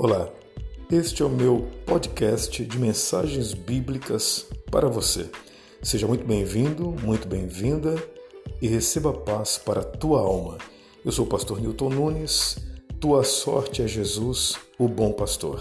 Olá, este é o meu podcast de mensagens bíblicas para você. Seja muito bem-vindo, muito bem-vinda e receba paz para a tua alma. Eu sou o pastor Newton Nunes, tua sorte é Jesus, o bom pastor.